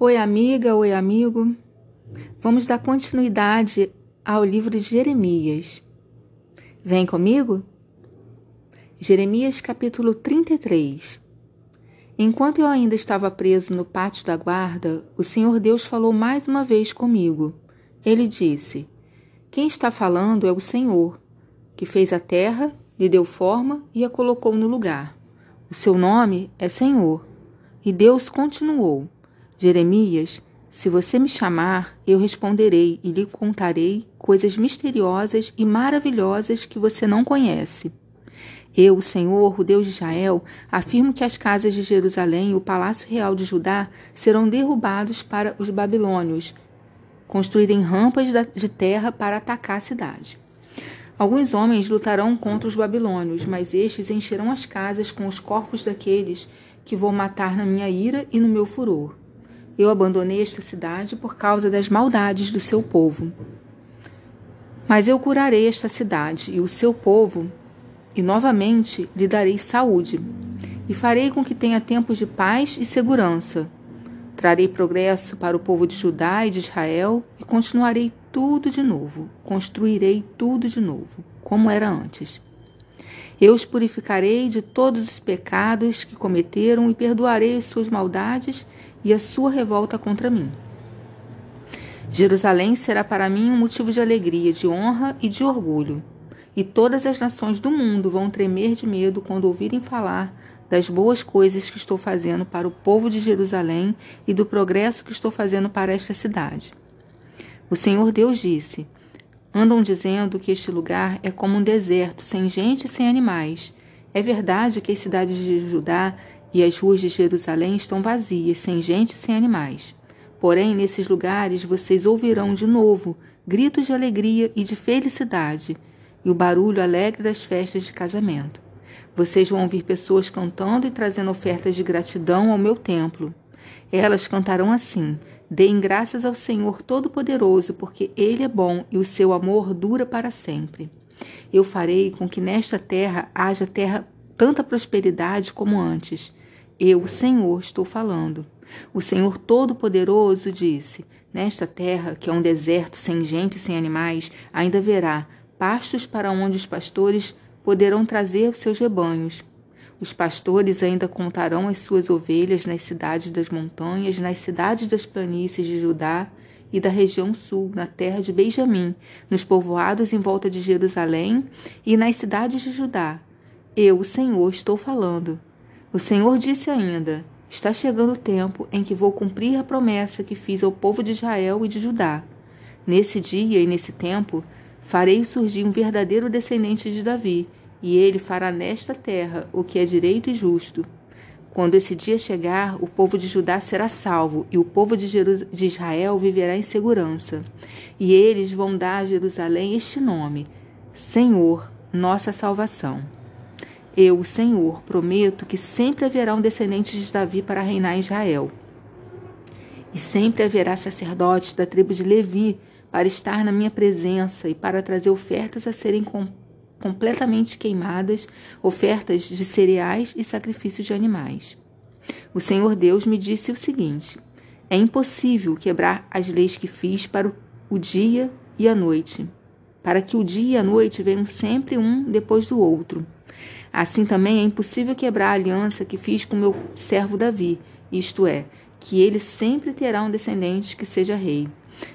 Oi, amiga, oi, amigo. Vamos dar continuidade ao livro de Jeremias. Vem comigo? Jeremias capítulo 33. Enquanto eu ainda estava preso no pátio da guarda, o Senhor Deus falou mais uma vez comigo. Ele disse: Quem está falando é o Senhor, que fez a terra, lhe deu forma e a colocou no lugar. O seu nome é Senhor. E Deus continuou: Jeremias, se você me chamar, eu responderei e lhe contarei coisas misteriosas e maravilhosas que você não conhece. Eu, o Senhor, o Deus de Israel, afirmo que as casas de Jerusalém e o palácio real de Judá serão derrubados para os babilônios construírem rampas de terra para atacar a cidade. Alguns homens lutarão contra os babilônios, mas estes encherão as casas com os corpos daqueles que vou matar na minha ira e no meu furor. Eu abandonei esta cidade por causa das maldades do seu povo. Mas eu curarei esta cidade e o seu povo, e novamente lhe darei saúde, e farei com que tenha tempos de paz e segurança. Trarei progresso para o povo de Judá e de Israel e continuarei tudo de novo, construirei tudo de novo, como era antes. Eu os purificarei de todos os pecados que cometeram e perdoarei as suas maldades e a sua revolta contra mim. Jerusalém será para mim um motivo de alegria, de honra e de orgulho. E todas as nações do mundo vão tremer de medo quando ouvirem falar das boas coisas que estou fazendo para o povo de Jerusalém e do progresso que estou fazendo para esta cidade. O Senhor Deus disse: Andam dizendo que este lugar é como um deserto, sem gente e sem animais. É verdade que as cidades de Judá e as ruas de Jerusalém estão vazias, sem gente e sem animais. Porém, nesses lugares vocês ouvirão de novo gritos de alegria e de felicidade, e o barulho alegre das festas de casamento. Vocês vão ouvir pessoas cantando e trazendo ofertas de gratidão ao meu templo. Elas cantarão assim: Deem graças ao Senhor Todo-Poderoso, porque Ele é bom e o seu amor dura para sempre. Eu farei com que nesta terra haja terra tanta prosperidade como antes. Eu, o Senhor, estou falando. O Senhor Todo-Poderoso disse: Nesta terra, que é um deserto sem gente e sem animais, ainda haverá pastos para onde os pastores poderão trazer seus rebanhos. Os pastores ainda contarão as suas ovelhas nas cidades das montanhas, nas cidades das planícies de Judá e da região sul, na terra de Benjamim, nos povoados em volta de Jerusalém e nas cidades de Judá. Eu, o Senhor, estou falando. O Senhor disse ainda: Está chegando o tempo em que vou cumprir a promessa que fiz ao povo de Israel e de Judá. Nesse dia e nesse tempo, farei surgir um verdadeiro descendente de Davi e ele fará nesta terra o que é direito e justo. Quando esse dia chegar, o povo de Judá será salvo e o povo de, de Israel viverá em segurança. E eles vão dar a Jerusalém este nome: Senhor, nossa salvação. Eu, o Senhor, prometo que sempre haverá um descendente de Davi para reinar em Israel. E sempre haverá sacerdotes da tribo de Levi para estar na minha presença e para trazer ofertas a serem completamente queimadas, ofertas de cereais e sacrifícios de animais. O Senhor Deus me disse o seguinte: É impossível quebrar as leis que fiz para o dia e a noite, para que o dia e a noite venham sempre um depois do outro. Assim também é impossível quebrar a aliança que fiz com meu servo Davi, isto é, que ele sempre terá um descendente que seja rei.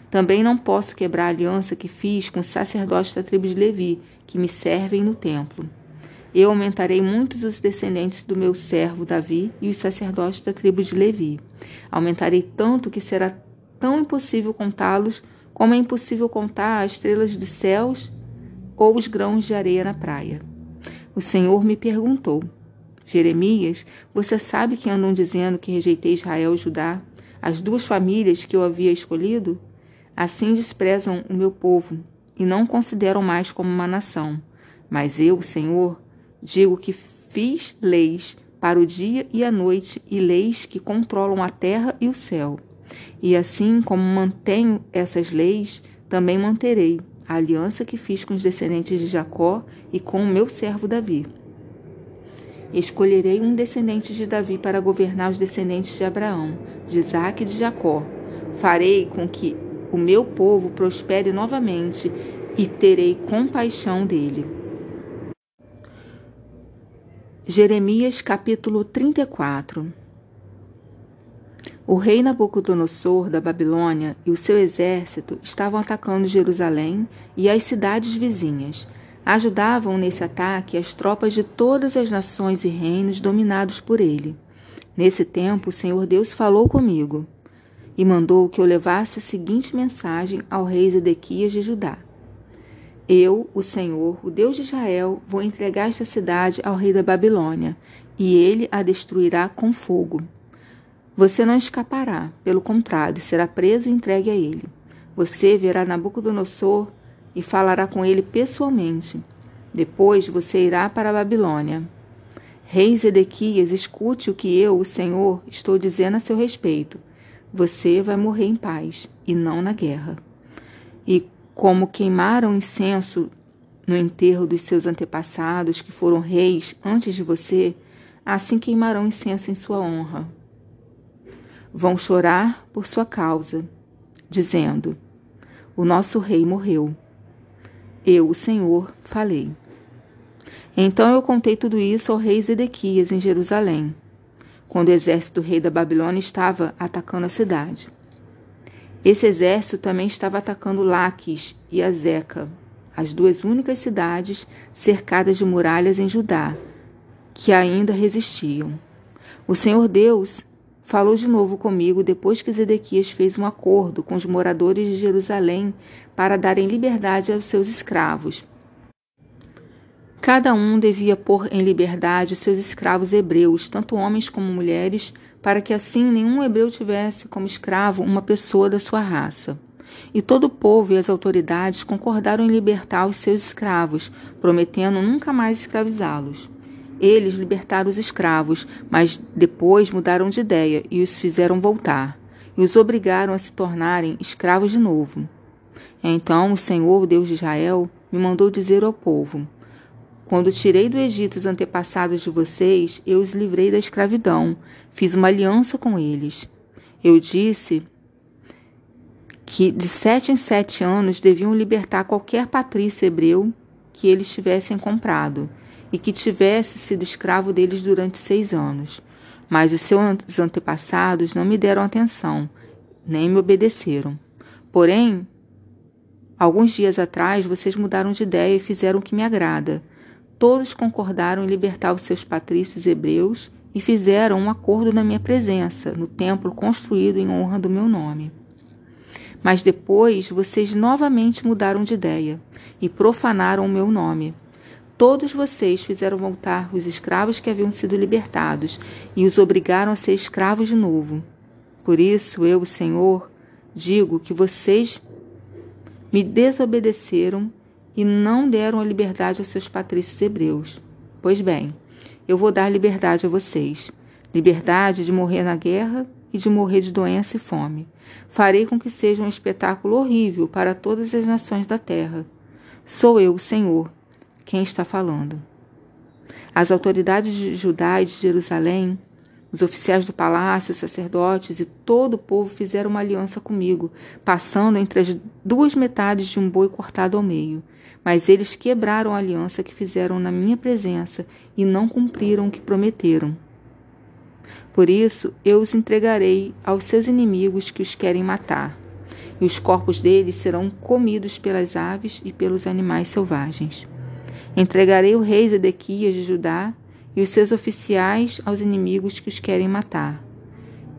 Também não posso quebrar a aliança que fiz com os sacerdotes da tribo de Levi, que me servem no templo. Eu aumentarei muitos os descendentes do meu servo Davi e os sacerdotes da tribo de Levi. Aumentarei tanto que será tão impossível contá-los como é impossível contar as estrelas dos céus ou os grãos de areia na praia. O Senhor me perguntou: Jeremias, você sabe que andam dizendo que rejeitei Israel e Judá, as duas famílias que eu havia escolhido? Assim desprezam o meu povo e não consideram mais como uma nação. Mas eu, Senhor, digo que fiz leis para o dia e a noite e leis que controlam a terra e o céu. E assim como mantenho essas leis, também manterei a aliança que fiz com os descendentes de Jacó e com o meu servo Davi. Escolherei um descendente de Davi para governar os descendentes de Abraão, de Isaque e de Jacó. Farei com que o meu povo prospere novamente e terei compaixão dele. Jeremias capítulo 34 O rei Nabucodonosor da Babilônia e o seu exército estavam atacando Jerusalém e as cidades vizinhas. Ajudavam nesse ataque as tropas de todas as nações e reinos dominados por ele. Nesse tempo, o Senhor Deus falou comigo e mandou que eu levasse a seguinte mensagem ao rei Zedequias de Judá. Eu, o Senhor, o Deus de Israel, vou entregar esta cidade ao rei da Babilônia, e ele a destruirá com fogo. Você não escapará, pelo contrário, será preso e entregue a ele. Você verá Nabucodonosor e falará com ele pessoalmente. Depois você irá para a Babilônia. Rei Zedequias, escute o que eu, o Senhor, estou dizendo a seu respeito. Você vai morrer em paz e não na guerra. E como queimaram incenso no enterro dos seus antepassados, que foram reis antes de você, assim queimarão incenso em sua honra. Vão chorar por sua causa, dizendo: O nosso rei morreu. Eu, o Senhor, falei. Então eu contei tudo isso ao rei Zedequias em Jerusalém, quando o exército do rei da Babilônia estava atacando a cidade. Esse exército também estava atacando Laques e Azeca, as duas únicas cidades cercadas de muralhas em Judá, que ainda resistiam. O Senhor Deus falou de novo comigo depois que Zedequias fez um acordo com os moradores de Jerusalém para darem liberdade aos seus escravos. Cada um devia pôr em liberdade os seus escravos hebreus, tanto homens como mulheres, para que assim nenhum hebreu tivesse como escravo uma pessoa da sua raça. E todo o povo e as autoridades concordaram em libertar os seus escravos, prometendo nunca mais escravizá-los. Eles libertaram os escravos, mas depois mudaram de ideia e os fizeram voltar, e os obrigaram a se tornarem escravos de novo. Então o Senhor, Deus de Israel, me mandou dizer ao povo: Quando tirei do Egito os antepassados de vocês, eu os livrei da escravidão, fiz uma aliança com eles. Eu disse que de sete em sete anos deviam libertar qualquer patrício hebreu que eles tivessem comprado e que tivesse sido escravo deles durante seis anos. Mas os seus antepassados não me deram atenção, nem me obedeceram. Porém, alguns dias atrás vocês mudaram de ideia e fizeram o que me agrada. Todos concordaram em libertar os seus patrícios hebreus e fizeram um acordo na minha presença, no templo construído em honra do meu nome. Mas depois vocês novamente mudaram de ideia e profanaram o meu nome Todos vocês fizeram voltar os escravos que haviam sido libertados e os obrigaram a ser escravos de novo. Por isso, eu, o Senhor, digo que vocês me desobedeceram e não deram a liberdade aos seus patrícios hebreus. Pois bem, eu vou dar liberdade a vocês liberdade de morrer na guerra e de morrer de doença e fome. Farei com que seja um espetáculo horrível para todas as nações da terra. Sou eu, o Senhor, quem está falando. As autoridades de Judá e de Jerusalém, os oficiais do palácio, os sacerdotes e todo o povo fizeram uma aliança comigo, passando entre as duas metades de um boi cortado ao meio. Mas eles quebraram a aliança que fizeram na minha presença e não cumpriram o que prometeram. Por isso eu os entregarei aos seus inimigos que os querem matar, e os corpos deles serão comidos pelas aves e pelos animais selvagens. Entregarei o rei Zedequias de Judá e os seus oficiais aos inimigos que os querem matar.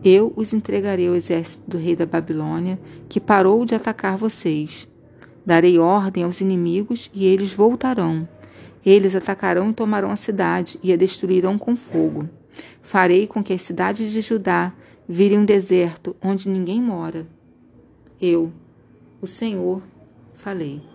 Eu os entregarei ao exército do rei da Babilônia, que parou de atacar vocês. Darei ordem aos inimigos e eles voltarão. Eles atacarão e tomarão a cidade e a destruirão com fogo. Farei com que as cidades de Judá virem um deserto onde ninguém mora. Eu, o Senhor, falei.